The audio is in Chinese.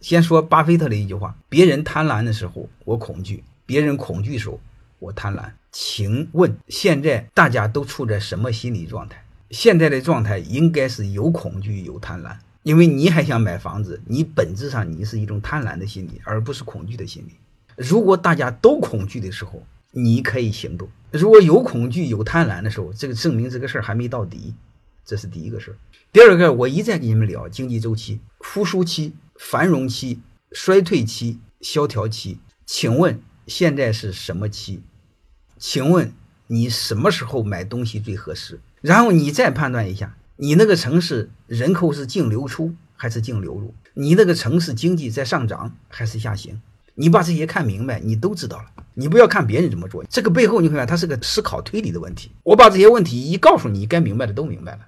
先说巴菲特的一句话：别人贪婪的时候，我恐惧；别人恐惧的时候，我贪婪。请问现在大家都处在什么心理状态？现在的状态应该是有恐惧有贪婪，因为你还想买房子，你本质上你是一种贪婪的心理，而不是恐惧的心理。如果大家都恐惧的时候，你可以行动；如果有恐惧有贪婪的时候，这个证明这个事儿还没到底，这是第一个事儿。第二个，我一再跟你们聊经济周期：复苏期、繁荣期、衰退期、萧条期。请问现在是什么期？请问你什么时候买东西最合适？然后你再判断一下，你那个城市人口是净流出还是净流入？你那个城市经济在上涨还是下行？你把这些看明白，你都知道了。你不要看别人怎么做，这个背后你看，它是个思考推理的问题。我把这些问题一告诉你，该明白的都明白了。